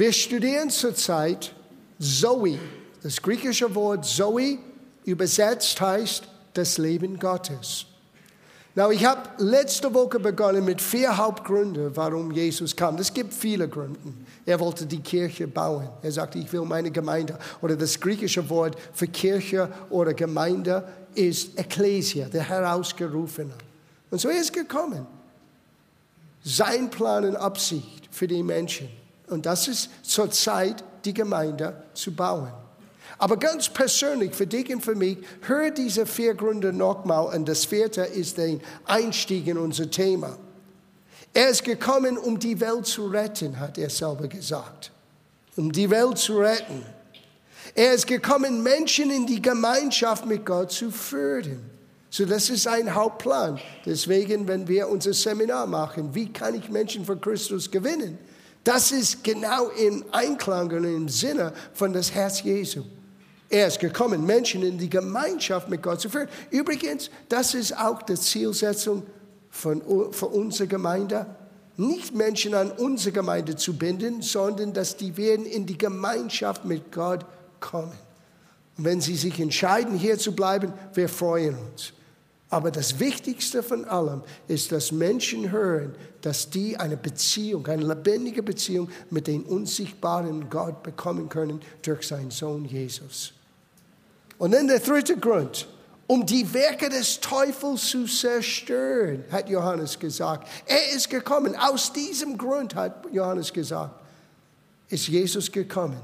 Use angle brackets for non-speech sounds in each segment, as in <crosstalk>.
Wir studieren zurzeit Zoe. Das griechische Wort Zoe übersetzt heißt das Leben Gottes. Now, ich habe letzte Woche begonnen mit vier Hauptgründen, warum Jesus kam. Es gibt viele Gründe. Er wollte die Kirche bauen. Er sagte, ich will meine Gemeinde. Oder das griechische Wort für Kirche oder Gemeinde ist Ekklesia, der Herausgerufene. Und so ist es gekommen. Sein Plan und Absicht für die Menschen. Und das ist zur Zeit, die Gemeinde zu bauen. Aber ganz persönlich für dich und für mich, hör diese vier Gründe nochmal und das vierte ist der Einstieg in unser Thema. Er ist gekommen, um die Welt zu retten, hat er selber gesagt. Um die Welt zu retten. Er ist gekommen, Menschen in die Gemeinschaft mit Gott zu führen. So, das ist ein Hauptplan. Deswegen, wenn wir unser Seminar machen, wie kann ich Menschen für Christus gewinnen? Das ist genau im Einklang und im Sinne von das Herz Jesu. Er ist gekommen, Menschen in die Gemeinschaft mit Gott zu führen. Übrigens, das ist auch die Zielsetzung von, für unsere Gemeinde. Nicht Menschen an unsere Gemeinde zu binden, sondern dass die werden in die Gemeinschaft mit Gott kommen. Und wenn sie sich entscheiden, hier zu bleiben, wir freuen uns. Aber das Wichtigste von allem ist, dass Menschen hören, dass die eine Beziehung, eine lebendige Beziehung mit dem unsichtbaren Gott bekommen können durch seinen Sohn Jesus. Und dann der dritte Grund, um die Werke des Teufels zu zerstören, hat Johannes gesagt. Er ist gekommen. Aus diesem Grund hat Johannes gesagt, ist Jesus gekommen.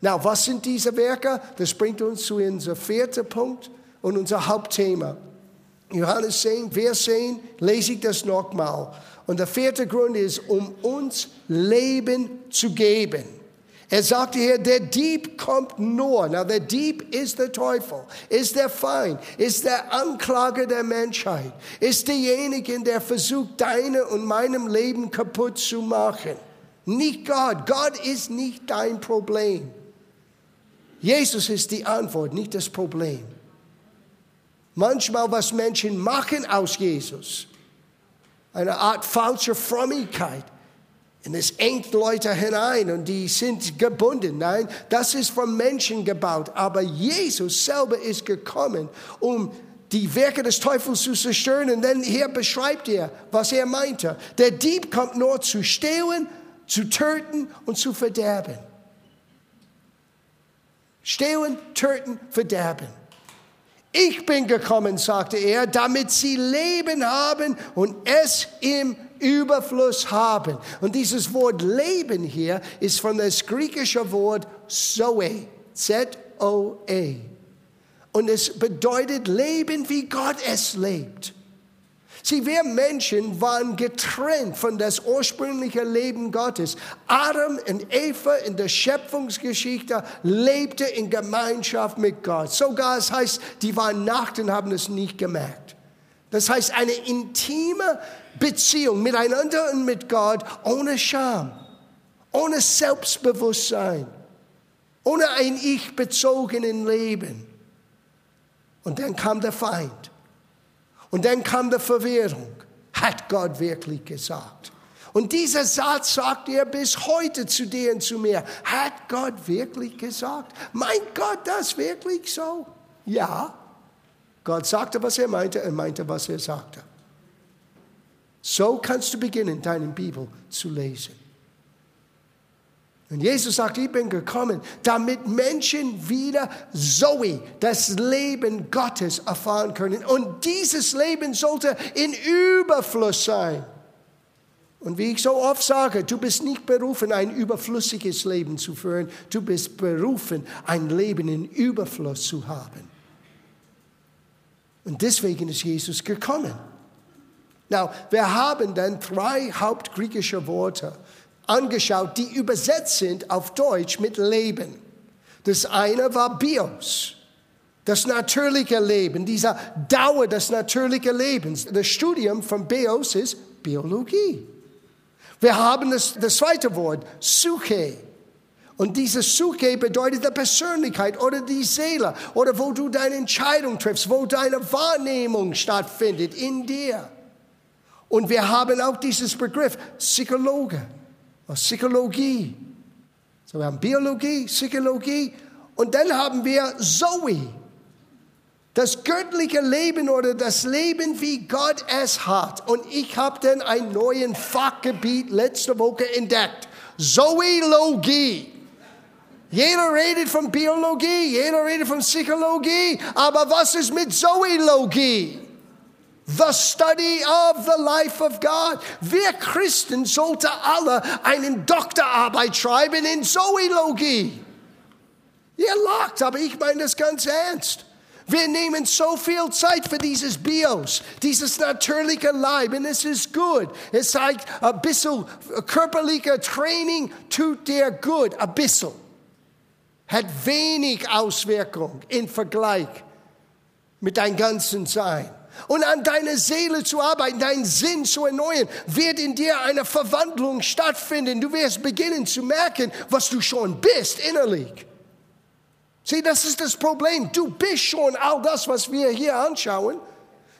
Na, was sind diese Werke? Das bringt uns zu unserem vierten Punkt und unser Hauptthema. Johannes 10, Vers 10, lese ich das nochmal. Und der vierte Grund ist, um uns Leben zu geben. Er sagte hier, der Dieb kommt nur. Na, der Dieb ist der Teufel, ist der Feind, ist der Anklage der Menschheit, ist derjenige, der versucht, deine und meinem Leben kaputt zu machen. Nicht Gott. Gott ist nicht dein Problem. Jesus ist die Antwort, nicht das Problem. Manchmal, was Menschen machen aus Jesus, eine Art falscher Frömmigkeit, und es engt Leute hinein und die sind gebunden. Nein, das ist von Menschen gebaut. Aber Jesus selber ist gekommen, um die Werke des Teufels zu zerstören. Und dann hier beschreibt er, was er meinte. Der Dieb kommt nur zu stehlen, zu töten und zu verderben. Stehlen, töten, verderben. Ich bin gekommen, sagte er, damit sie Leben haben und es im Überfluss haben. Und dieses Wort Leben hier ist von das griechische Wort Zoe, Z-O-E. Und es bedeutet Leben, wie Gott es lebt. Sie, wir Menschen waren getrennt von das ursprüngliche Leben Gottes. Adam und Eva in der Schöpfungsgeschichte lebte in Gemeinschaft mit Gott. Sogar es heißt, die waren Nacht und haben es nicht gemerkt. Das heißt, eine intime Beziehung miteinander und mit Gott ohne Scham, ohne Selbstbewusstsein, ohne ein Ich-bezogenen Leben. Und dann kam der Feind. Und dann kam die Verwirrung. Hat Gott wirklich gesagt? Und dieser Satz sagt er bis heute zu dir und zu mir. Hat Gott wirklich gesagt? Meint Gott das wirklich so? Ja. Gott sagte, was er meinte, er meinte, was er sagte. So kannst du beginnen, deine Bibel zu lesen. Und Jesus sagt, ich bin gekommen, damit Menschen wieder Zoe, das Leben Gottes erfahren können. Und dieses Leben sollte in Überfluss sein. Und wie ich so oft sage, du bist nicht berufen, ein überflüssiges Leben zu führen. Du bist berufen, ein Leben in Überfluss zu haben. Und deswegen ist Jesus gekommen. Now, wir haben dann drei hauptgriechische Worte angeschaut, die übersetzt sind auf Deutsch mit Leben. Das eine war Bios, das natürliche Leben, dieser Dauer des natürlichen Lebens. Das Studium von Bios ist Biologie. Wir haben das, das zweite Wort, Suche. Und diese Suche bedeutet die Persönlichkeit oder die Seele oder wo du deine Entscheidung triffst, wo deine Wahrnehmung stattfindet in dir. Und wir haben auch dieses Begriff Psychologe, Psychologie. So, wir haben Biologie, Psychologie und dann haben wir Zoe. Das göttliche Leben oder das Leben, wie Gott es hat. Und ich habe dann ein neues Fachgebiet letzte Woche entdeckt. Zoologie. Jeder redet von Biologie, jeder redet von Psychologie, aber was ist mit Zoologie? The study of the life of God. Wir Christen sollten alle einen Doktorarbeit schreiben in Zoologie. Ihr lacht, aber ich meine das ganz ernst. Wir nehmen so viel Zeit für dieses Bios, dieses natürliche Leib, und es ist gut. Es zeigt ein bisschen körperlicher Training tut dir gut, ein bisschen. Hat wenig Auswirkung im Vergleich mit deinem ganzen Sein. Und an deiner Seele zu arbeiten, deinen Sinn zu erneuern, wird in dir eine Verwandlung stattfinden. Du wirst beginnen zu merken, was du schon bist innerlich. Sieh, das ist das Problem. Du bist schon all das, was wir hier anschauen.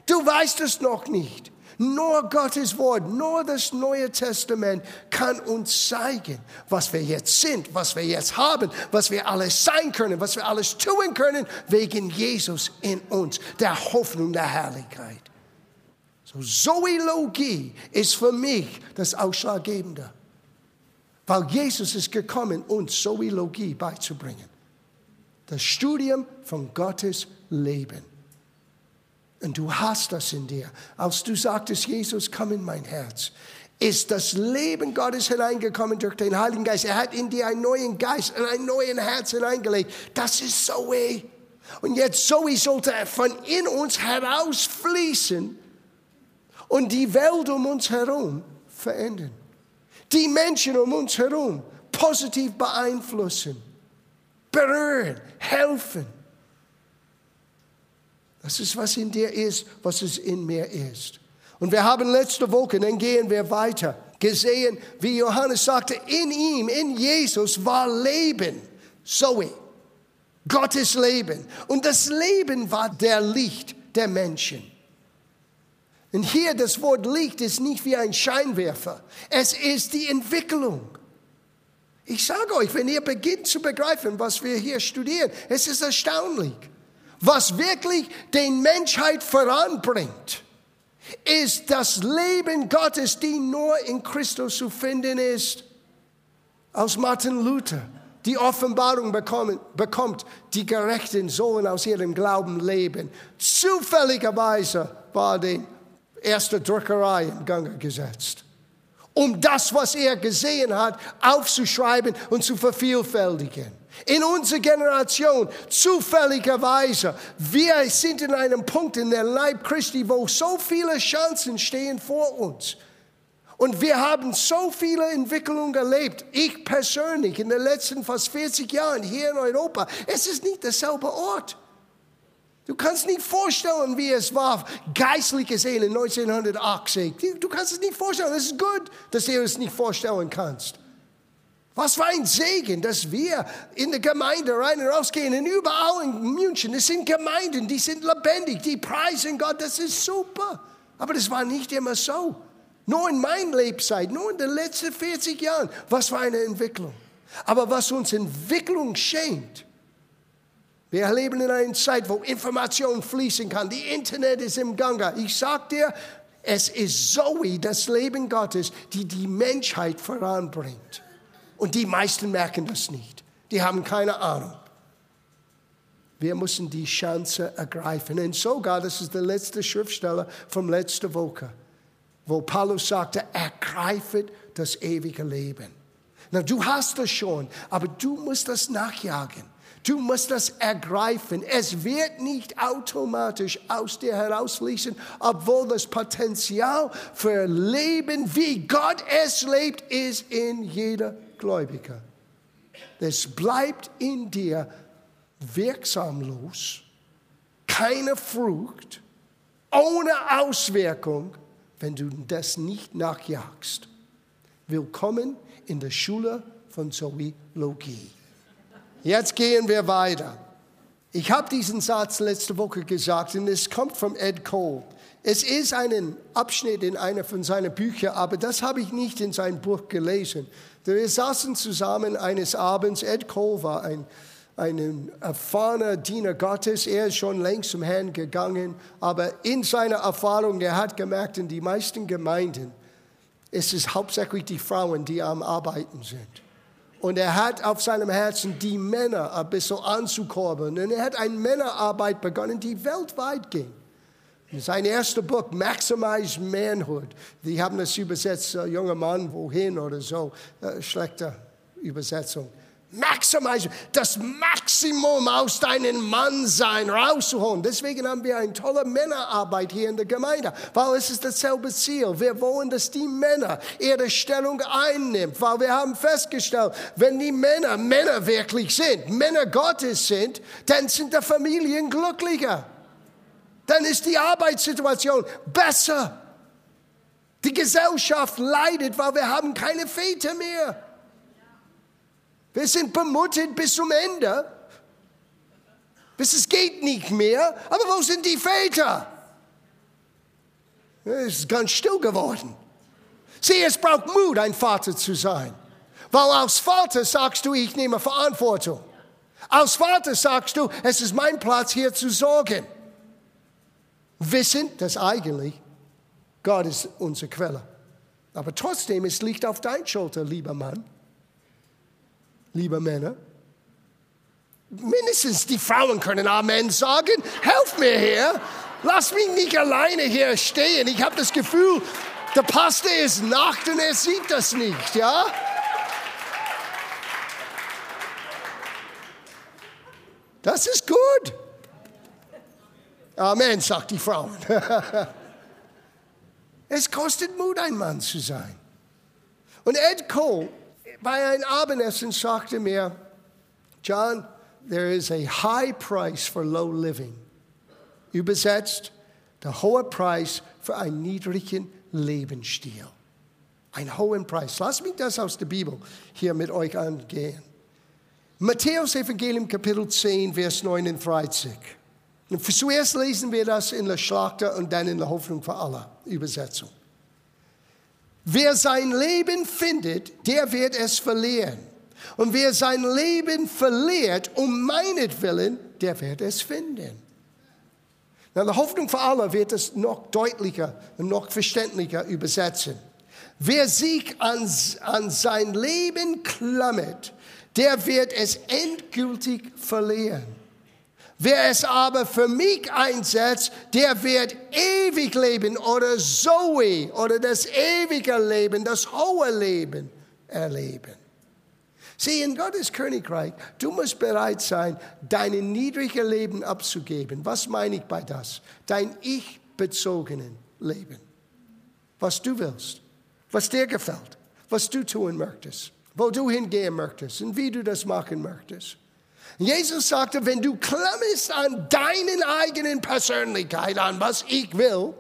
Du weißt es noch nicht. Nur Gottes Wort, nur das Neue Testament kann uns zeigen, was wir jetzt sind, was wir jetzt haben, was wir alles sein können, was wir alles tun können, wegen Jesus in uns, der Hoffnung der Herrlichkeit. So, Zoologie ist für mich das Ausschlaggebende, weil Jesus ist gekommen, uns Zoologie beizubringen das Studium von Gottes Leben. Und du hast das in dir. Als du sagtest, Jesus, komm in mein Herz, ist das Leben Gottes hineingekommen durch den Heiligen Geist. Er hat in dir einen neuen Geist und ein neues Herz hineingelegt. Das ist Zoe. Und jetzt Zoe sollte von in uns herausfließen und die Welt um uns herum verändern. Die Menschen um uns herum positiv beeinflussen berühren, helfen. Das ist, was in dir ist, was es in mir ist. Und wir haben letzte Woche, dann gehen wir weiter, gesehen, wie Johannes sagte, in ihm, in Jesus war Leben, Zoe, Gottes Leben. Und das Leben war der Licht der Menschen. Und hier das Wort Licht ist nicht wie ein Scheinwerfer, es ist die Entwicklung. Ich sage euch, wenn ihr beginnt zu begreifen, was wir hier studieren, es ist erstaunlich. Was wirklich den Menschheit voranbringt, ist das Leben Gottes, die nur in Christus zu finden ist. Aus Martin Luther die Offenbarung bekommen, bekommt, die Gerechten sollen aus ihrem Glauben leben. Zufälligerweise war die erste Druckerei in Gang gesetzt um das, was er gesehen hat, aufzuschreiben und zu vervielfältigen. In unserer Generation, zufälligerweise, wir sind in einem Punkt in der Leib Christi, wo so viele Chancen stehen vor uns. Und wir haben so viele Entwicklungen erlebt. Ich persönlich in den letzten fast 40 Jahren hier in Europa. Es ist nicht derselbe Ort. Du kannst nicht vorstellen, wie es war, geistliche Seele 1980. Du kannst es nicht vorstellen. Es ist gut, dass du es nicht vorstellen kannst. Was für ein Segen, dass wir in der Gemeinde rein und rausgehen und überall in München. Es sind Gemeinden, die sind lebendig, die preisen Gott, das ist super. Aber das war nicht immer so. Nur in meiner Lebzeit, nur in den letzten 40 Jahren. Was für eine Entwicklung. Aber was uns Entwicklung schenkt, wir leben in einer Zeit, wo Information fließen kann. Die Internet ist im Gange. Ich sag dir, es ist Zoe, das Leben Gottes, die die Menschheit voranbringt. Und die meisten merken das nicht. Die haben keine Ahnung. Wir müssen die Chance ergreifen. Und sogar, das ist der letzte Schriftsteller vom letzten Woche, wo Paulus sagte, ergreifet das ewige Leben. Na, du hast das schon, aber du musst das nachjagen. Du musst das ergreifen. Es wird nicht automatisch aus dir herausfließen, obwohl das Potenzial für Leben, wie Gott es lebt, ist in jeder Gläubiger. Es bleibt in dir wirksamlos, keine Frucht, ohne Auswirkung, wenn du das nicht nachjagst. Willkommen in der Schule von Zoologie. Jetzt gehen wir weiter. Ich habe diesen Satz letzte Woche gesagt und es kommt von Ed Cole. Es ist ein Abschnitt in einer von seinen Büchern, aber das habe ich nicht in seinem Buch gelesen. Wir saßen zusammen eines Abends. Ed Cole war ein, ein erfahrener Diener Gottes. Er ist schon längst zum Herrn gegangen, aber in seiner Erfahrung, er hat gemerkt, in die meisten Gemeinden, es ist hauptsächlich die Frauen, die am Arbeiten sind. Und er hat auf seinem Herzen, die Männer ein bisschen anzukurbeln. Und er hat eine Männerarbeit begonnen, die weltweit ging. Sein erster Buch, Maximize Manhood. Die haben das übersetzt, äh, junger Mann, wohin oder so. Äh, schlechte Übersetzung. Maximize, das Maximum aus deinem Mannsein rauszuholen. Deswegen haben wir eine tolle Männerarbeit hier in der Gemeinde, weil es ist dasselbe Ziel. Wir wollen, dass die Männer ihre Stellung einnehmen, weil wir haben festgestellt, wenn die Männer Männer wirklich sind, Männer Gottes sind, dann sind die Familien glücklicher. Dann ist die Arbeitssituation besser. Die Gesellschaft leidet, weil wir haben keine Väter mehr. Wir sind bemuttert bis zum Ende. Bis es geht nicht mehr. Aber wo sind die Väter? Es ist ganz still geworden. Sieh, es braucht Mut, ein Vater zu sein. Weil als Vater sagst du, ich nehme Verantwortung. Als Vater sagst du, es ist mein Platz hier zu sorgen. Wissend, dass eigentlich Gott ist unsere Quelle. Aber trotzdem, es liegt auf dein Schulter, lieber Mann liebe Männer. Mindestens die Frauen können Amen sagen. Helf mir hier. Lass mich nicht alleine hier stehen. Ich habe das Gefühl, der Pastor ist Nacht und er sieht das nicht, ja? Das ist gut. Amen, sagt die Frau. <laughs> es kostet Mut, ein Mann zu sein. Und Ed Cole bei einem Abendessen sagte mir, John, there is a high price for low living. Übersetzt, der hohe Preis für einen niedrigen Lebensstil. Ein hohen Preis. Lass mich das aus der Bibel hier mit euch angehen. Matthäus Evangelium Kapitel 10, Vers 39. Und zuerst lesen wir das in der Schlachter und dann in der Hoffnung für alle Übersetzung. Wer sein Leben findet, der wird es verlieren. Und wer sein Leben verliert um meinetwillen, der wird es finden. Na, die Hoffnung für alle wird es noch deutlicher und noch verständlicher übersetzen. Wer sich an, an sein Leben klammert, der wird es endgültig verlieren. Wer es aber für mich einsetzt, der wird ewig leben oder Zoe oder das ewige Leben, das hohe Leben erleben. Sieh, in Gottes Königreich, du musst bereit sein, dein niedriges Leben abzugeben. Was meine ich bei das? Dein ich-bezogenen Leben. Was du willst, was dir gefällt, was du tun möchtest, wo du hingehen möchtest und wie du das machen möchtest. Jesus sagte, wenn du klammst an deinen eigenen Persönlichkeit, an was ich will,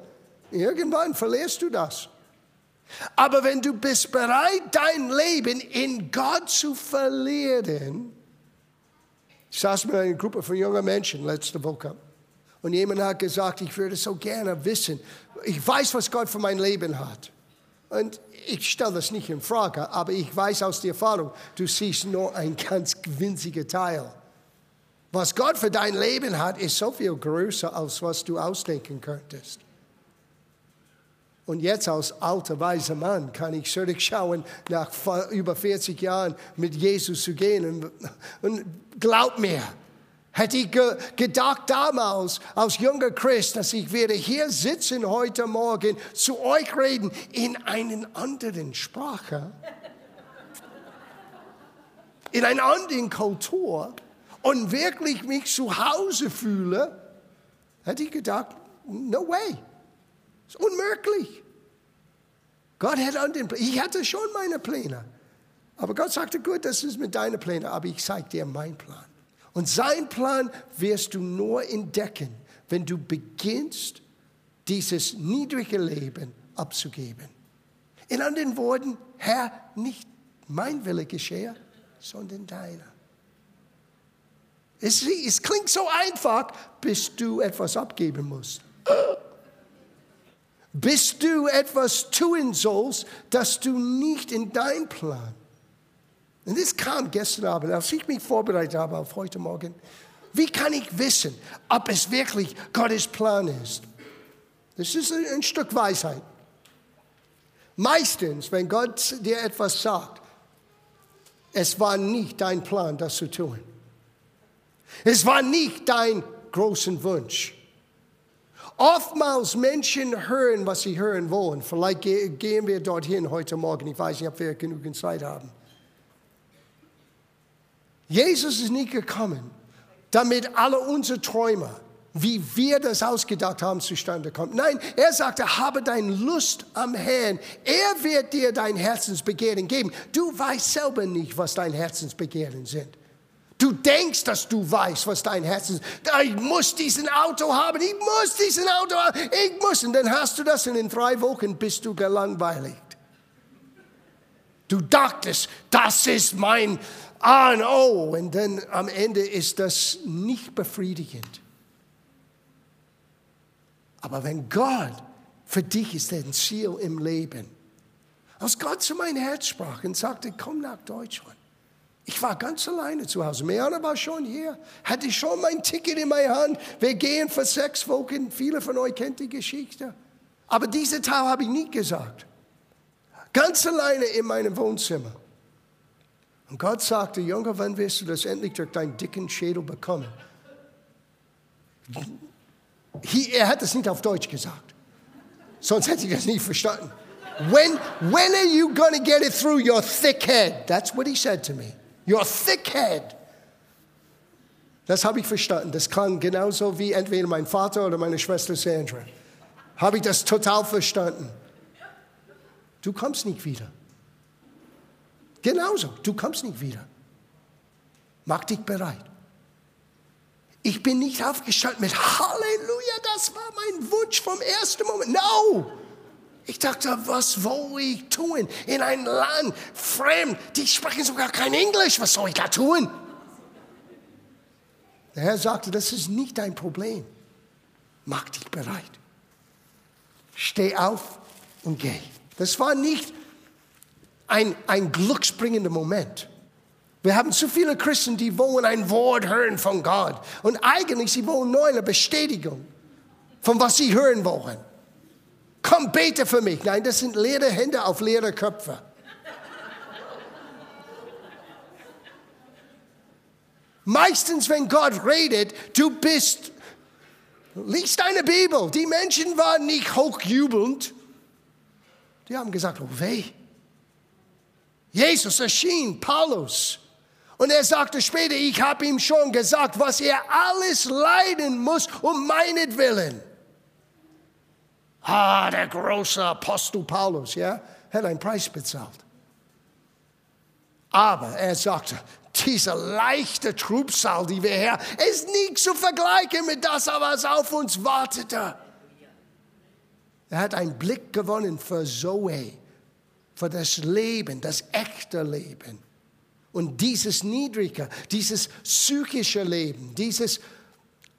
irgendwann verlierst du das. Aber wenn du bist bereit, dein Leben in Gott zu verlieren, ich saß mit einer Gruppe von jungen Menschen letzte Woche und jemand hat gesagt, ich würde so gerne wissen, ich weiß, was Gott für mein Leben hat. Und ich stelle das nicht in Frage, aber ich weiß aus der Erfahrung, du siehst nur ein ganz winziger Teil. Was Gott für dein Leben hat, ist so viel größer, als was du ausdenken könntest. Und jetzt als alter weiser Mann kann ich zurückschauen, nach über 40 Jahren mit Jesus zu gehen. Und, und glaub mir, hätte ich ge gedacht damals als junger Christ, dass ich werde hier sitzen heute Morgen zu euch reden in einer anderen Sprache, in einer anderen Kultur und wirklich mich zu Hause fühle, hätte ich gedacht, no way. ist unmöglich. Gott hätte an den Plänen, ich hatte schon meine Pläne. Aber Gott sagte, gut, das ist mit deinen Plänen, aber ich zeige dir meinen Plan. Und sein Plan wirst du nur entdecken, wenn du beginnst, dieses niedrige Leben abzugeben. In anderen Worten, Herr, nicht mein Wille geschehe, sondern deiner. Es, es klingt so einfach, bis du etwas abgeben musst. Bis du etwas tun sollst, das du nicht in dein Plan. Und das kam gestern Abend, als ich mich vorbereitet habe auf heute Morgen. Wie kann ich wissen, ob es wirklich Gottes Plan ist? Das ist ein Stück Weisheit. Meistens, wenn Gott dir etwas sagt, es war nicht dein Plan, das zu tun. Es war nicht dein großen Wunsch. Oftmals Menschen hören, was sie hören wollen. Vielleicht gehen wir dorthin heute Morgen. Ich weiß nicht, ob wir genügend Zeit haben. Jesus ist nicht gekommen, damit alle unsere Träume, wie wir das ausgedacht haben, zustande kommen. Nein, er sagte, habe deine Lust am Herrn. Er wird dir dein Herzensbegehren geben. Du weißt selber nicht, was dein Herzensbegehren sind. Du denkst, dass du weißt, was dein Herz ist. Ich muss diesen Auto haben, ich muss diesen Auto haben, ich muss. Und dann hast du das und in drei Wochen bist du gelangweilt. Du dachtest, das ist mein A und O. Und dann am Ende ist das nicht befriedigend. Aber wenn Gott für dich ist ein Ziel im Leben, als Gott zu meinem Herz sprach und sagte, komm nach Deutschland. Ich war ganz alleine zu Hause. Meana war schon hier, hatte schon mein Ticket in meiner Hand. Wir gehen für sechs Wochen. Viele von euch kennt die Geschichte. Aber diese Teil habe ich nie gesagt. Ganz alleine in meinem Wohnzimmer. Und Gott sagte, Junge, wann wirst du das endlich durch deinen dicken Schädel bekommen? er hat das nicht auf Deutsch gesagt. Sonst hätte ich das nicht verstanden. When, when are you going to get it through your thick head? That's what he said to me. Your thick head. Das habe ich verstanden. Das klang genauso wie entweder mein Vater oder meine Schwester Sandra. Habe ich das total verstanden. Du kommst nicht wieder. Genauso, du kommst nicht wieder. Mach dich bereit. Ich bin nicht aufgestanden mit Halleluja, das war mein Wunsch vom ersten Moment. No! Ich dachte, was soll ich tun? In ein Land fremd, die sprechen sogar kein Englisch. Was soll ich da tun? Der Herr sagte, das ist nicht dein Problem. Mach dich bereit. Steh auf und geh. Das war nicht ein, ein glücksbringender Moment. Wir haben zu viele Christen, die wollen ein Wort hören von Gott. Und eigentlich, sie wollen nur eine Bestätigung von was sie hören wollen. Komm, bete für mich. Nein, das sind leere Hände auf leere Köpfe. Meistens, wenn Gott redet, du bist, liest deine Bibel. Die Menschen waren nicht hochjubelnd. Die haben gesagt, oh weh. Jesus erschien, Paulus. Und er sagte später, ich habe ihm schon gesagt, was er alles leiden muss um meinetwillen. Ah, der große Apostel Paulus, ja, hat einen Preis bezahlt. Aber er sagte, diese leichte Trubsal, die wir her, ist nicht zu vergleichen mit das, was auf uns wartete. Er hat einen Blick gewonnen für Zoe, für das Leben, das echte Leben. Und dieses niedrige, dieses psychische Leben, dieses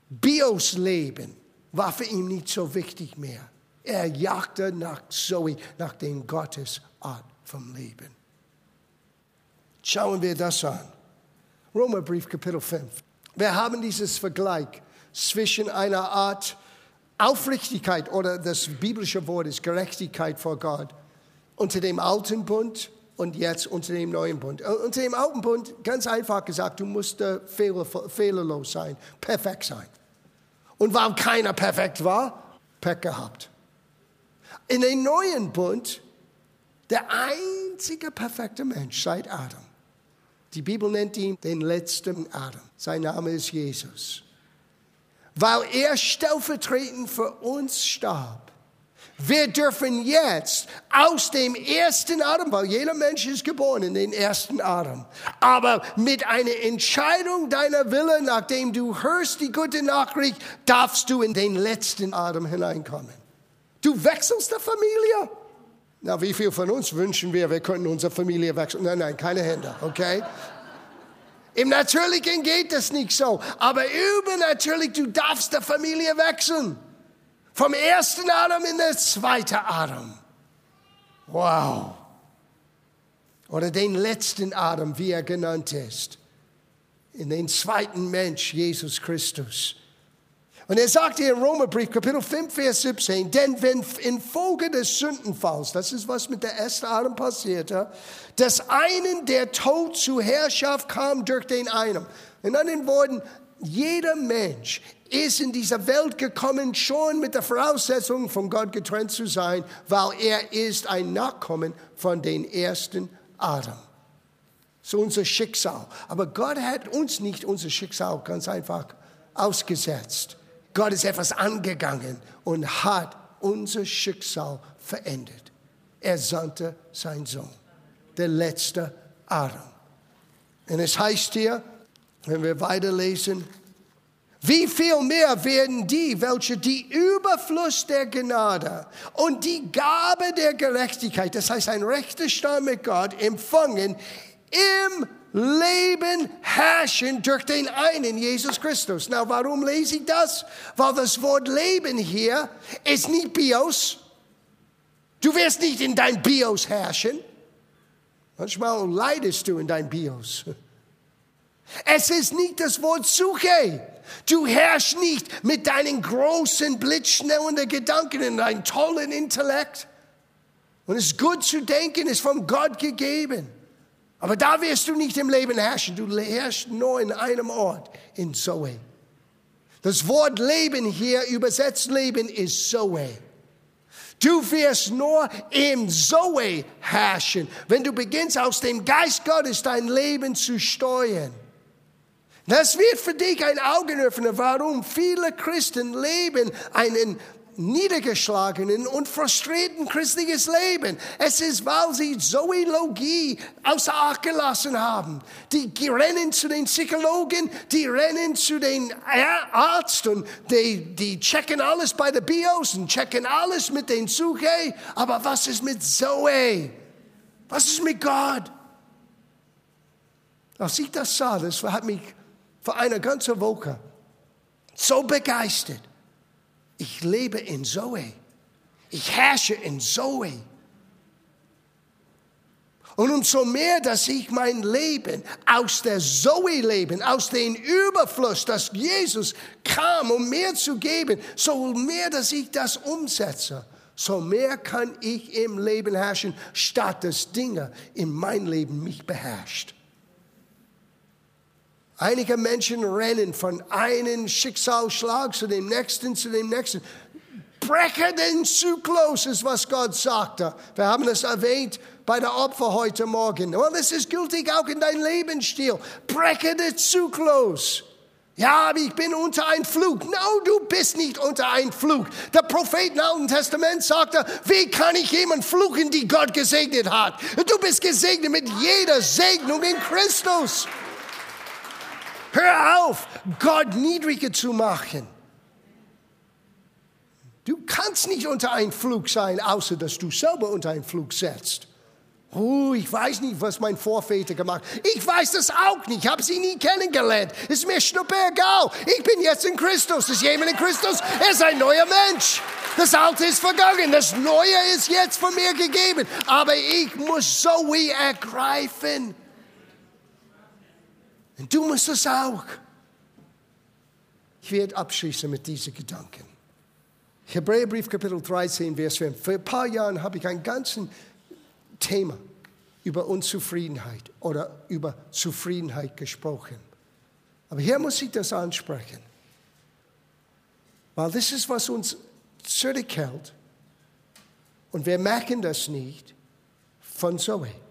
Bios-Leben war für ihn nicht so wichtig mehr. Er jagte nach Zoe, nach den Gottes Art vom Leben. Schauen wir das an. Römerbrief Kapitel 5. Wir haben dieses Vergleich zwischen einer Art Aufrichtigkeit oder das biblische Wort ist Gerechtigkeit vor Gott unter dem alten Bund und jetzt unter dem neuen Bund. Äh, unter dem alten Bund, ganz einfach gesagt, du musst fehler, fehlerlos sein, perfekt sein. Und weil keiner perfekt war, Pech gehabt. In dem neuen Bund, der einzige perfekte Mensch seit Adam. Die Bibel nennt ihn den letzten Adam. Sein Name ist Jesus. Weil er stellvertretend für uns starb. Wir dürfen jetzt aus dem ersten Adam, weil jeder Mensch ist geboren in den ersten Adam, aber mit einer Entscheidung deiner Wille, nachdem du hörst die gute Nachricht, darfst du in den letzten Adam hineinkommen. Du wechselst der Familie? Na, wie viel von uns wünschen wir, wir könnten unsere Familie wechseln? Nein, nein, keine Hände, okay? Im Natürlichen geht das nicht so, aber übernatürlich, du darfst der Familie wechseln. Vom ersten Adam in den zweiten Adam. Wow. Oder den letzten Adam, wie er genannt ist. In den zweiten Mensch, Jesus Christus. Und er sagt hier im Romerbrief, Kapitel 5, Vers 17, denn wenn infolge des Sündenfalls, das ist was mit der ersten Adam passierte, des einen der Tod zur Herrschaft kam durch den einen. In anderen Worten, jeder Mensch ist in dieser Welt gekommen schon mit der Voraussetzung, von Gott getrennt zu sein, weil er ist ein Nachkommen von den ersten Adam. So unser Schicksal. Aber Gott hat uns nicht unser Schicksal ganz einfach ausgesetzt. Gott ist etwas angegangen und hat unser Schicksal verändert. Er sandte seinen Sohn, der letzte Adam. Und es heißt hier, wenn wir weiterlesen, wie viel mehr werden die, welche die Überfluss der Gnade und die Gabe der Gerechtigkeit, das heißt ein rechter Stand mit Gott, empfangen, im Leben herrschen durch den einen Jesus Christus. Na, warum lese ich das? Weil das Wort Leben hier ist nicht Bios. Du wirst nicht in dein Bios herrschen. Manchmal leidest du in dein Bios. Es ist nicht das Wort Suche. Du herrschst nicht mit deinen großen, blitzschnellen Gedanken in deinem tollen Intellekt. Und es ist gut zu denken, ist von Gott gegeben. Aber da wirst du nicht im Leben herrschen. Du herrschst nur in einem Ort, in Zoe. Das Wort Leben hier, übersetzt Leben, ist Zoe. Du wirst nur im Zoe herrschen, wenn du beginnst, aus dem Geist Gottes dein Leben zu steuern. Das wird für dich ein Augenöffner, warum viele Christen leben einen niedergeschlagenen und frustrierten christliches Leben. Es ist, weil sie Zoologie außer Acht gelassen haben. Die rennen zu den Psychologen, die rennen zu den Arzt und die, die checken alles bei der Bios und checken alles mit den Suche. Aber was ist mit Zoe? Was ist mit Gott? Als ich das sah, das hat mich für eine ganze Woche so begeistert. Ich lebe in Zoe. Ich herrsche in Zoe. Und umso mehr, dass ich mein Leben aus der Zoe leben, aus dem Überfluss, dass Jesus kam, um mehr zu geben, so mehr, dass ich das umsetze, so mehr kann ich im Leben herrschen, statt dass Dinge in mein Leben mich beherrscht. Einige Menschen rennen von einem Schicksalsschlag zu dem nächsten, zu dem nächsten. Breche den Zyklus, ist was Gott sagte. Wir haben es erwähnt bei der Opfer heute Morgen. Und es ist gültig auch in deinem Lebensstil. Breche den Zyklus. Ja, aber ich bin unter einem Flug. No, du bist nicht unter einem Flug. Der Prophet im Alten Testament sagte, wie kann ich jemand fluchen, die Gott gesegnet hat? Du bist gesegnet mit jeder Segnung in Christus. Hör auf, Gott niedriger zu machen. Du kannst nicht unter einem Flug sein, außer dass du selber unter einen Flug setzt. Oh, ich weiß nicht, was mein Vorväter gemacht haben. Ich weiß das auch nicht. Ich habe sie nie kennengelernt. Ist mir schnupperegal. Ich bin jetzt in Christus. Ist jemand in Christus? Er ist ein neuer Mensch. Das Alte ist vergangen. Das Neue ist jetzt von mir gegeben. Aber ich muss Zoe ergreifen. Und du musst es auch. Ich werde abschließen mit diesen Gedanken. Hebräerbrief Kapitel 13, Vers 5. Vor ein paar Jahren habe ich ein ganzes Thema über Unzufriedenheit oder über Zufriedenheit gesprochen. Aber hier muss ich das ansprechen. Weil das ist, was uns zurückhält. Und wir merken das nicht von Zoe.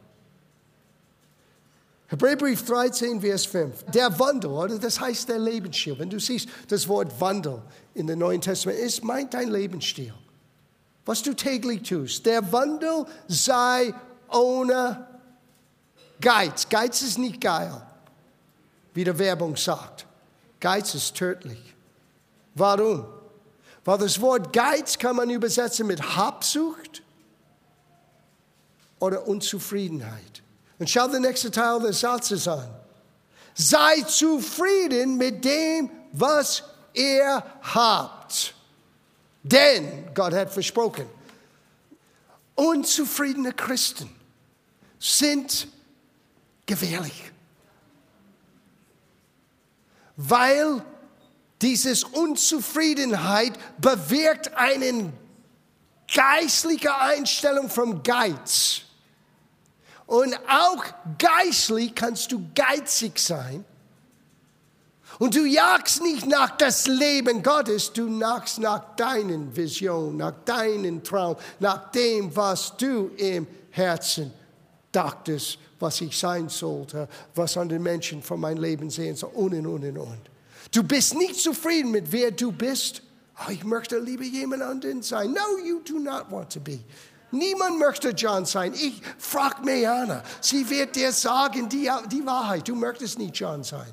Hebräerbrief 13, Vers 5. Der Wandel, oder das heißt der Lebensstil. Wenn du siehst das Wort Wandel in dem Neuen Testament, es meint dein Lebensstil. Was du täglich tust. Der Wandel sei ohne Geiz. Geiz ist nicht geil, wie die Werbung sagt. Geiz ist tödlich. Warum? Weil das Wort Geiz kann man übersetzen mit Habsucht oder Unzufriedenheit. Und schau den nächsten Teil des Satzes an. Sei zufrieden mit dem, was ihr habt. Denn Gott hat versprochen, unzufriedene Christen sind gefährlich. Weil diese Unzufriedenheit bewirkt eine geistliche Einstellung vom Geiz. Und auch geistlich kannst du geizig sein. Und du jagst nicht nach das Leben Gottes, du jagst nach deinen Visionen, nach deinen Traum, nach dem, was du im Herzen dachtest, was ich sein sollte, was an den Menschen von meinem Leben sehen soll, und und und und. Du bist nicht zufrieden mit wer du bist. Oh, ich möchte lieber jemand anderen sein. No, you do not want to be. Niemand möchte John sein. Ich frag Meana. Sie wird dir sagen die, die Wahrheit. Du möchtest nicht John sein.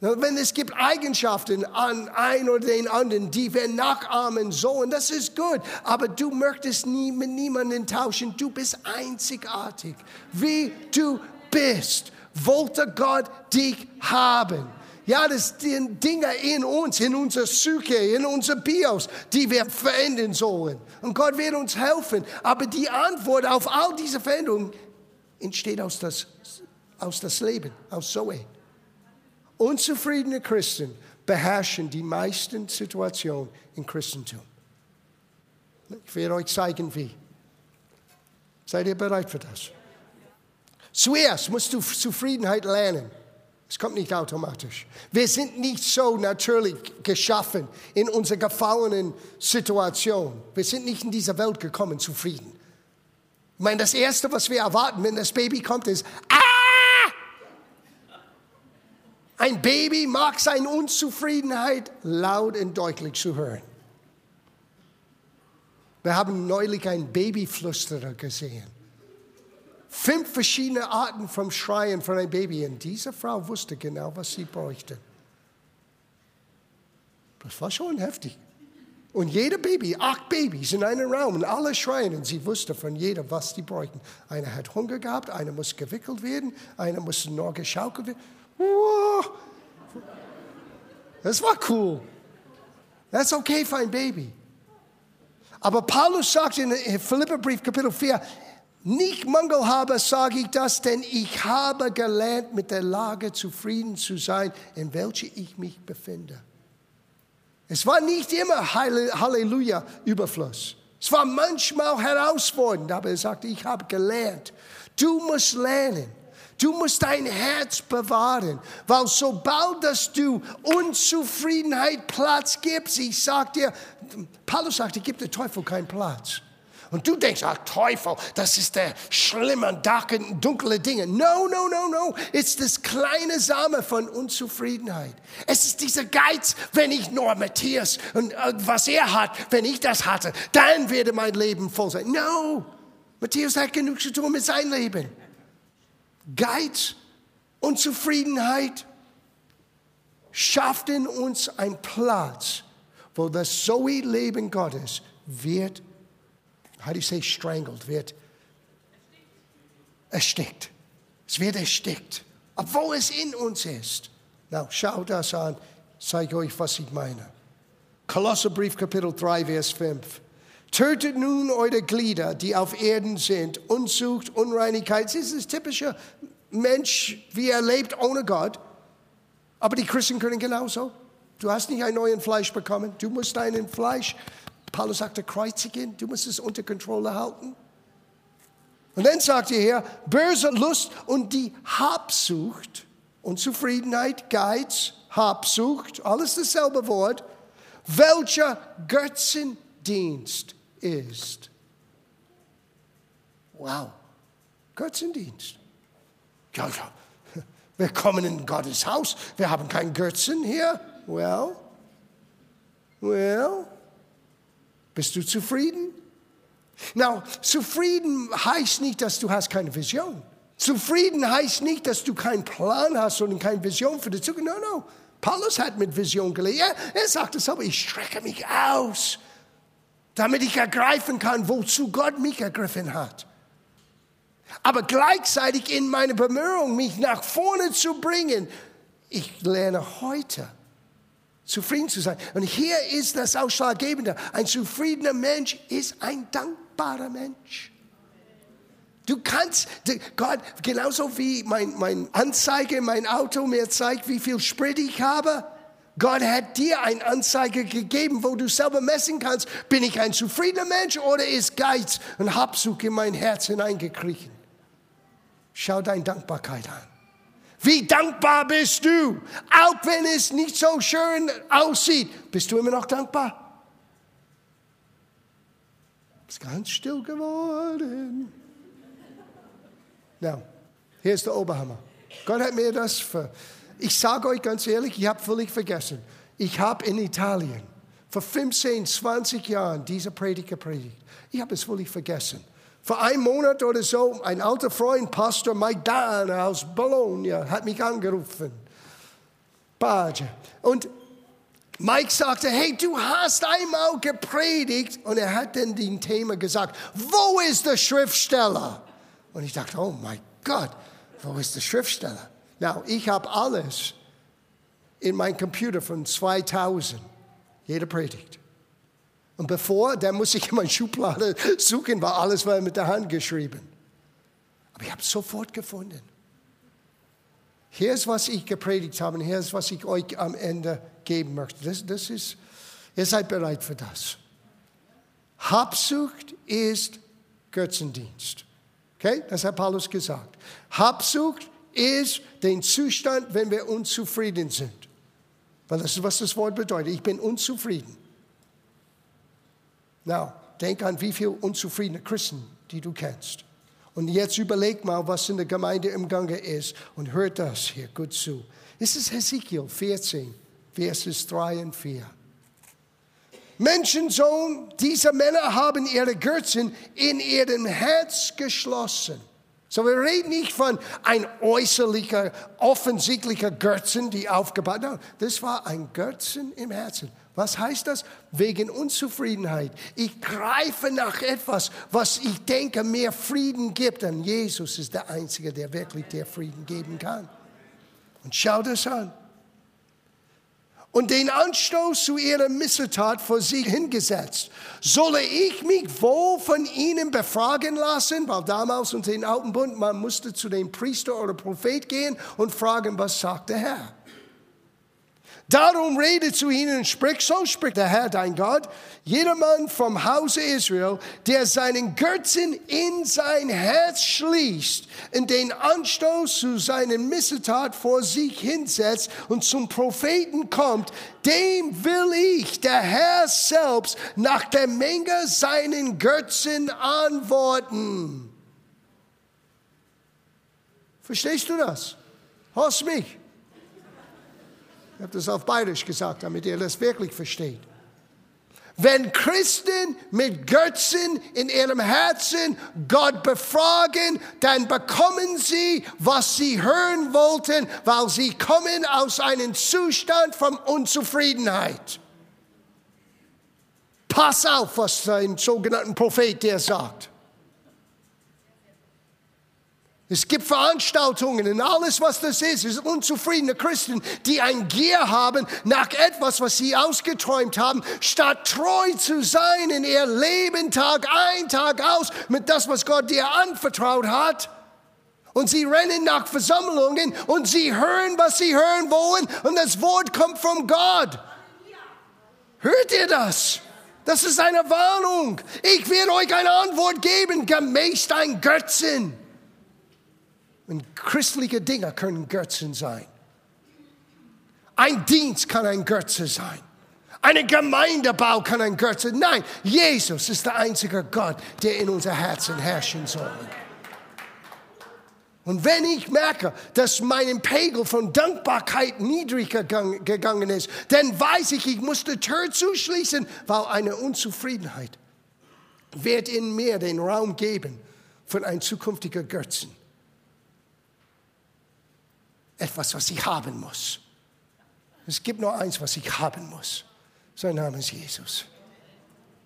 Wenn es gibt Eigenschaften an ein oder den anderen, die wir nachahmen sollen, das ist gut. Aber du möchtest nie mit niemandem tauschen. Du bist einzigartig, wie du bist. Wollte Gott dich haben. Ja, das sind Dinge in uns, in unserer Psyche, in unser Bios, die wir verändern sollen. Und Gott wird uns helfen. Aber die Antwort auf all diese Veränderungen entsteht aus das, aus das Leben, aus Zoe. Unzufriedene Christen beherrschen die meisten Situationen im Christentum. Ich werde euch zeigen, wie. Seid ihr bereit für das? Zuerst musst du Zufriedenheit lernen. Es kommt nicht automatisch. Wir sind nicht so natürlich geschaffen in unserer gefallenen Situation. Wir sind nicht in diese Welt gekommen zufrieden. Ich meine, das Erste, was wir erwarten, wenn das Baby kommt, ist, ah! Ein Baby mag seine Unzufriedenheit laut und deutlich zu hören. Wir haben neulich einen Babyflüsterer gesehen. Fünf verschiedene Arten vom Schreien von einem Baby. Und diese Frau wusste genau, was sie bräuchte. Das war schon heftig. Und jeder Baby, acht Babys in einem Raum und alle schreien und sie wusste von jedem, was sie bräuchten. Einer hat Hunger gehabt, einer muss gewickelt werden, einer muss nur geschaukelt werden. Das war cool. Das ist okay für ein Baby. Aber Paulus sagt in Philipperbrief Kapitel 4, nicht Mangel habe, sage ich das, denn ich habe gelernt, mit der Lage zufrieden zu sein, in welcher ich mich befinde. Es war nicht immer Halleluja Überfluss. Es war manchmal herausfordernd, aber er sagte, ich habe gelernt. Du musst lernen. Du musst dein Herz bewahren, weil sobald dass du Unzufriedenheit Platz gibst, ich sag dir, Paulus sagt, ich gebe dem Teufel keinen Platz. Und du denkst, ach Teufel, das ist der schlimme, dunkle Dinge. No, no, no, no. Es ist das kleine Same von Unzufriedenheit. Es ist dieser Geiz, wenn ich nur Matthias und äh, was er hat, wenn ich das hatte, dann werde mein Leben voll sein. No. Matthias hat genug zu tun mit seinem Leben. Geiz, Unzufriedenheit schafft in uns einen Platz, wo das Zoe-Leben Gottes wird, how do you say strangled, wird erstickt. Es wird erstickt, obwohl es in uns ist. Na, schau das an, zeige euch, was ich meine. Kolosserbrief Kapitel 3, Vers 5. Tötet nun eure Glieder, die auf Erden sind, Unzucht, Unreinigkeit. Das ist das typische Mensch, wie er lebt ohne Gott. Aber die Christen können genauso. Du hast nicht ein neues Fleisch bekommen. Du musst dein Fleisch, Paulus sagte, kreuzigen. Du musst es unter Kontrolle halten. Und dann sagt er hier, böse Lust und die Habsucht, Unzufriedenheit, Geiz, Habsucht, alles dasselbe Wort, welcher Götzendienst ist. Wow, Götzendienst. Ja, ja, wir kommen in Gottes Haus, wir haben keinen Götzen hier. Well, well, bist du zufrieden? Now, zufrieden heißt nicht, dass du hast keine Vision. Zufrieden heißt nicht, dass du keinen Plan hast und keine Vision für die Zukunft. No, no. Paulus hat mit Vision gelebt. Ja, er sagt es aber, ich strecke mich aus damit ich ergreifen kann, wozu Gott mich ergriffen hat. Aber gleichzeitig in meiner Bemühung, mich nach vorne zu bringen, ich lerne heute zufrieden zu sein. Und hier ist das Ausschlaggebende. Ein zufriedener Mensch ist ein dankbarer Mensch. Du kannst, Gott, genauso wie mein, mein Anzeige, mein Auto mir zeigt, wie viel Sprit ich habe, Gott hat dir eine Anzeige gegeben, wo du selber messen kannst, bin ich ein zufriedener Mensch oder ist Geiz und Habsucht in mein Herz hineingekriechen. Schau deine Dankbarkeit an. Wie dankbar bist du? Auch wenn es nicht so schön aussieht, bist du immer noch dankbar? Ist ganz still geworden. Na, hier ist der Oberhammer. Gott hat mir das für. Ich sage euch ganz ehrlich, ich habe völlig vergessen. Ich habe in Italien vor 15, 20 Jahren diese Predigt gepredigt. Ich habe es völlig vergessen. Vor einem Monat oder so, ein alter Freund, Pastor Mike Dan aus Bologna, hat mich angerufen. Badge. Und Mike sagte, hey, du hast einmal gepredigt. Und er hat dann den Thema gesagt, wo ist der Schriftsteller? Und ich dachte, oh mein Gott, wo ist der Schriftsteller? Now, ich habe alles in meinem Computer von 2000, jede Predigt. Und bevor, dann muss ich in meine Schublade suchen, weil alles war mit der Hand geschrieben. Aber ich habe es sofort gefunden. Hier ist, was ich gepredigt habe und hier ist, was ich euch am Ende geben möchte. Das, das ist, ihr seid bereit für das. Habsucht ist Götzendienst. Okay, das hat Paulus gesagt. Habsucht ist der Zustand, wenn wir unzufrieden sind. Weil das ist, was das Wort bedeutet. Ich bin unzufrieden. Now, denk an, wie viele unzufriedene Christen, die du kennst. Und jetzt überleg mal, was in der Gemeinde im Gange ist und hört das hier gut zu. Es ist Hesekiel 14, Verses 3 und 4. Menschensohn, diese Männer haben ihre Gürzen in ihrem Herz geschlossen. So, wir reden nicht von ein äußerlicher, offensichtlicher Gürzen, die aufgebaut Nein, das war ein Gürzen im Herzen. Was heißt das? Wegen Unzufriedenheit. Ich greife nach etwas, was ich denke, mehr Frieden gibt. Und Jesus ist der Einzige, der wirklich der Frieden geben kann. Und schau das an. Und den Anstoß zu ihrer Missetat vor sie hingesetzt. Solle ich mich wohl von ihnen befragen lassen? Weil damals unter den Alten Bund, man musste zu dem Priester oder Prophet gehen und fragen, was sagt der Herr? Darum rede zu ihnen und sprich, so spricht der Herr dein Gott, jedermann vom Hause Israel, der seinen Gürzen in sein Herz schließt, in den Anstoß zu seinen Missetat vor sich hinsetzt und zum Propheten kommt, dem will ich, der Herr selbst, nach der Menge seinen Gürzen antworten. Verstehst du das? Hörst mich? Ich habe das auf Bayerisch gesagt, damit ihr das wirklich versteht. Wenn Christen mit Götzen in ihrem Herzen Gott befragen, dann bekommen sie, was sie hören wollten, weil sie kommen aus einem Zustand von Unzufriedenheit. Pass auf, was ein sogenannter Prophet dir sagt. Es gibt Veranstaltungen und alles, was das ist, ist unzufriedene Christen, die ein Gier haben nach etwas, was sie ausgeträumt haben, statt treu zu sein in ihr Leben Tag ein, Tag aus mit das, was Gott dir anvertraut hat. Und sie rennen nach Versammlungen und sie hören, was sie hören wollen und das Wort kommt von Gott. Hört ihr das? Das ist eine Warnung. Ich werde euch eine Antwort geben, gemäß dein Götzen. Und christliche Dinge können Götzen sein. Ein Dienst kann ein Götze sein. Eine Gemeindebau kann ein Götze. Nein, Jesus ist der einzige Gott, der in unser Herzen herrschen soll. Und wenn ich merke, dass mein Pegel von Dankbarkeit niedrig gegangen ist, dann weiß ich, ich muss die Tür zuschließen, weil eine Unzufriedenheit wird in mir den Raum geben von einem zukünftigen Götzen etwas, was ich haben muss. Es gibt nur eins, was ich haben muss. Sein Name ist Jesus.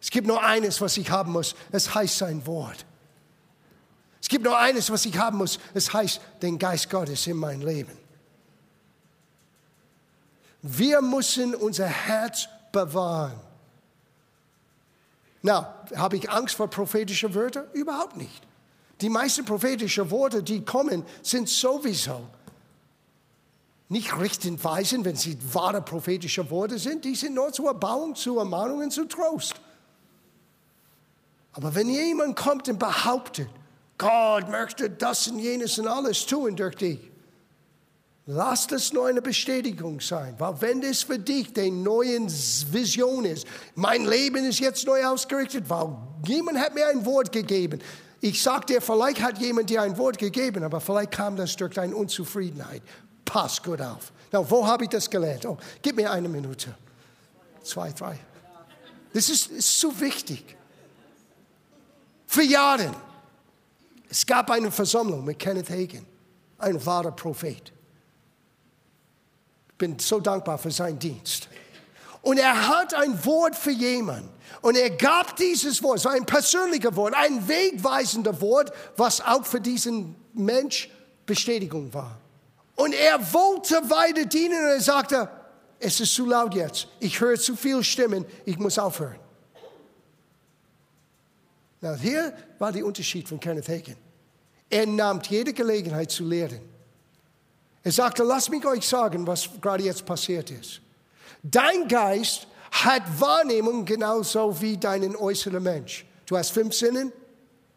Es gibt nur eines, was ich haben muss. Es heißt sein Wort. Es gibt nur eines, was ich haben muss. Es heißt, den Geist Gottes in mein Leben. Wir müssen unser Herz bewahren. Na, habe ich Angst vor prophetischen Wörtern? Überhaupt nicht. Die meisten prophetischen Worte, die kommen, sind sowieso nicht richtend weisen, wenn sie wahre prophetische Worte sind. Die sind nur zur Erbauung, zur Ermahnung und zu Trost. Aber wenn jemand kommt und behauptet, Gott möchte das und jenes und alles tun durch dich, Lass das nur eine Bestätigung sein, weil wenn das für dich die neue Vision ist, mein Leben ist jetzt neu ausgerichtet, weil jemand hat mir ein Wort gegeben. Ich sage dir, vielleicht hat jemand dir ein Wort gegeben, aber vielleicht kam das durch deine Unzufriedenheit. Pass gut auf. Na, wo habe ich das gelernt? Oh, gib mir eine Minute. Zwei, drei. Das ist, ist so wichtig. Für Jahre. Es gab eine Versammlung mit Kenneth Hagin, ein wahrer Prophet bin so dankbar für seinen Dienst. Und er hat ein Wort für jemanden. Und er gab dieses Wort, so ein persönliches Wort, ein wegweisendes Wort, was auch für diesen Mensch Bestätigung war. Und er wollte weiter dienen und er sagte, es ist zu laut jetzt. Ich höre zu viele Stimmen, ich muss aufhören. Na, hier war der Unterschied von Kenneth Hagin. Er nahm jede Gelegenheit zu lehren. Er sagte, lass mich euch sagen, was gerade jetzt passiert ist. Dein Geist hat Wahrnehmung genauso wie dein äußerer Mensch. Du hast fünf Sinnen,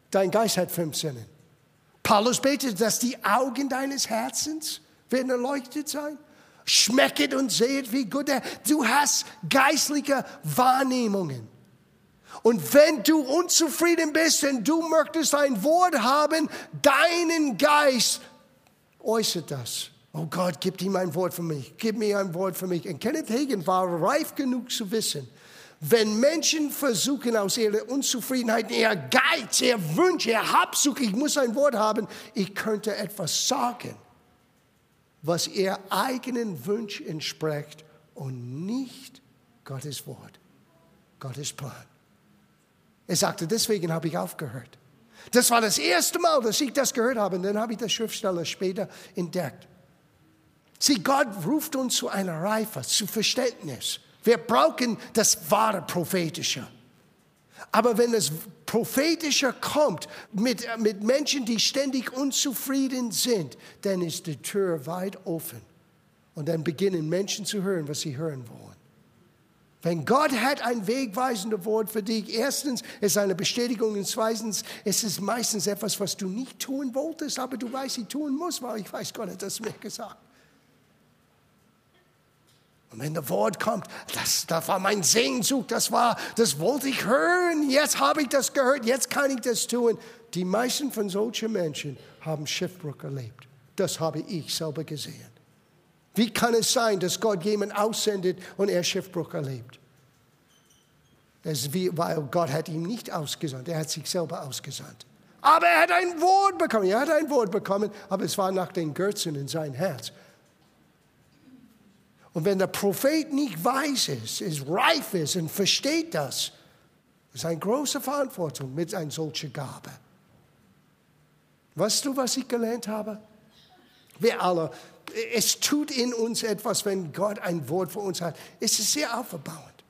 dein Geist hat fünf Sinnen. Paulus betet, dass die Augen deines Herzens werden erleuchtet sein. Schmecket und seht, wie gut er. Du hast geistliche Wahrnehmungen. Und wenn du unzufrieden bist und du möchtest ein Wort haben, deinen Geist äußert das. Oh Gott, gib ihm ein Wort für mich, gib mir ein Wort für mich. Und Kenneth Hagin war reif genug zu wissen, wenn Menschen versuchen aus ihrer Unzufriedenheit, ihr Geiz, ihr Wunsch, ihr Habsucht, ich muss ein Wort haben, ich könnte etwas sagen, was ihr eigenen Wunsch entspricht und nicht Gottes Wort, Gottes Plan. Er sagte, deswegen habe ich aufgehört. Das war das erste Mal, dass ich das gehört habe. Und dann habe ich das Schriftsteller später entdeckt. Sieh, Gott ruft uns zu einer Reife, zu Verständnis. Wir brauchen das wahre Prophetische. Aber wenn das Prophetische kommt mit, mit Menschen, die ständig unzufrieden sind, dann ist die Tür weit offen. Und dann beginnen Menschen zu hören, was sie hören wollen. Wenn Gott hat ein wegweisendes Wort für dich, erstens ist es eine Bestätigung und zweitens ist es meistens etwas, was du nicht tun wolltest, aber du weißt, ich tun muss, weil ich weiß, Gott hat das mir gesagt. Und wenn das Wort kommt, das, das war mein Sehnsucht, das war, das wollte ich hören, jetzt habe ich das gehört, jetzt kann ich das tun. Die meisten von solchen Menschen haben Schiffbruch erlebt. Das habe ich selber gesehen. Wie kann es sein, dass Gott jemanden aussendet und er Schiffbruch erlebt? Wie, weil Gott hat ihn nicht ausgesandt, er hat sich selber ausgesandt. Aber er hat ein Wort bekommen, er hat ein Wort bekommen, aber es war nach den Götzen in sein Herz. Und wenn der Prophet nicht weiß ist, ist reif ist und versteht das, ist eine große Verantwortung mit einer solchen Gabe. Weißt du, was ich gelernt habe? Wir alle, es tut in uns etwas, wenn Gott ein Wort für uns hat. Es ist sehr aufbauend.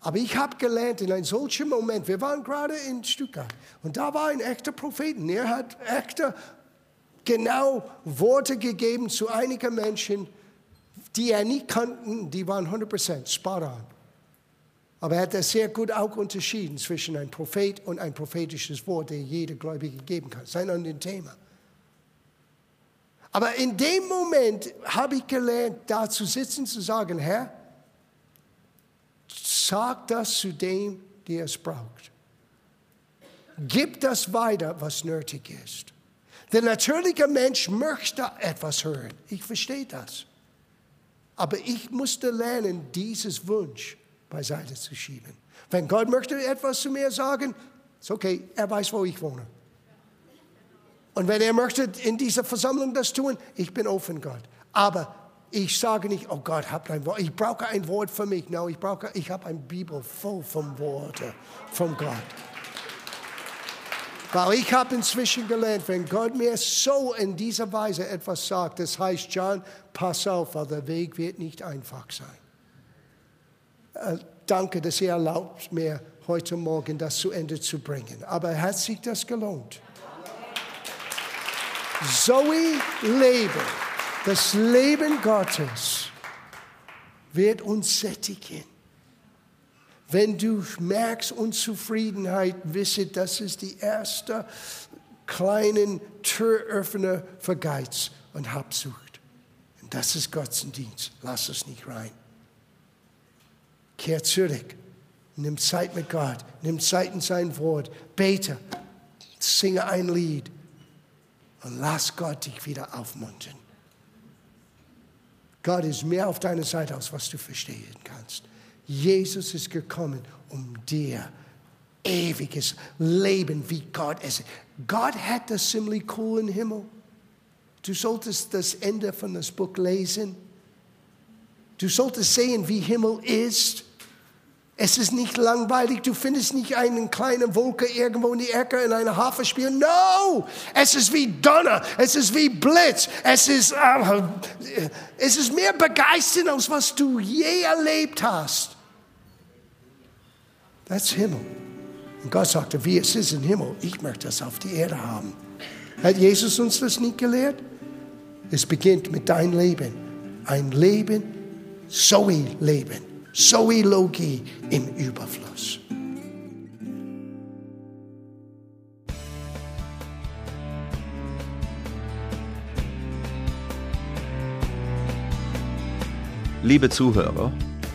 Aber ich habe gelernt, in einem solchen Moment, wir waren gerade in Stuttgart und da war ein echter Prophet. Er hat echte, genau Worte gegeben zu einigen Menschen, die er nicht kannten, die waren 100% spot on. Aber er hat das sehr gut auch unterschieden zwischen einem Prophet und ein prophetisches Wort, das jeder Gläubige geben kann. Das ist ein anderes Thema. Aber in dem Moment habe ich gelernt, da zu sitzen, zu sagen, Herr, sag das zu dem, der es braucht. Gib das weiter, was nötig ist. Der natürliche Mensch möchte etwas hören. Ich verstehe das. Aber ich musste lernen, dieses Wunsch beiseite zu schieben. Wenn Gott möchte etwas zu mir sagen, ist okay, er weiß, wo ich wohne. Und wenn er möchte in dieser Versammlung das tun, ich bin offen, Gott. Aber ich sage nicht, oh Gott, habt ein Wort. Ich brauche ein Wort für mich. No, ich brauche, ich habe eine Bibel voll von Worten von Gott. Weil ich habe inzwischen gelernt, wenn Gott mir so in dieser Weise etwas sagt, das heißt, John, pass auf, weil der Weg wird nicht einfach sein. Äh, danke, dass ihr erlaubt mir heute Morgen das zu Ende zu bringen. Aber hat sich das gelohnt? Zoe Leben, das Leben Gottes, wird uns sättigen. Wenn du merkst Unzufriedenheit, wisse, das ist die erste kleine Türöffner für Geiz und Habsucht. Und das ist Gottesdienst. Lass es nicht rein. Kehr zurück. Nimm Zeit mit Gott. Nimm Zeit in sein Wort. Bete. Singe ein Lied. Und lass Gott dich wieder aufmuntern. Gott ist mehr auf deiner Seite, als was du verstehen kannst. Jesus ist gekommen, um dir ewiges Leben, wie Gott es. Gott hat das ziemlich cool im Himmel. Du solltest das Ende von das Buch lesen. Du solltest sehen, wie Himmel ist. Es ist nicht langweilig. Du findest nicht eine kleine Wolke irgendwo in die Ecke in einer Hafen spielen. No! Es ist wie Donner. Es ist wie Blitz. Es ist, uh, es ist mehr begeisternd, als was du je erlebt hast. Das ist Himmel. Und Gott sagte, wie es ist im Himmel, ich möchte das auf die Erde haben. Hat Jesus uns das nicht gelehrt? Es beginnt mit deinem Leben. Ein Leben, Zoe-Leben. Zoologie im Überfluss. Liebe Zuhörer,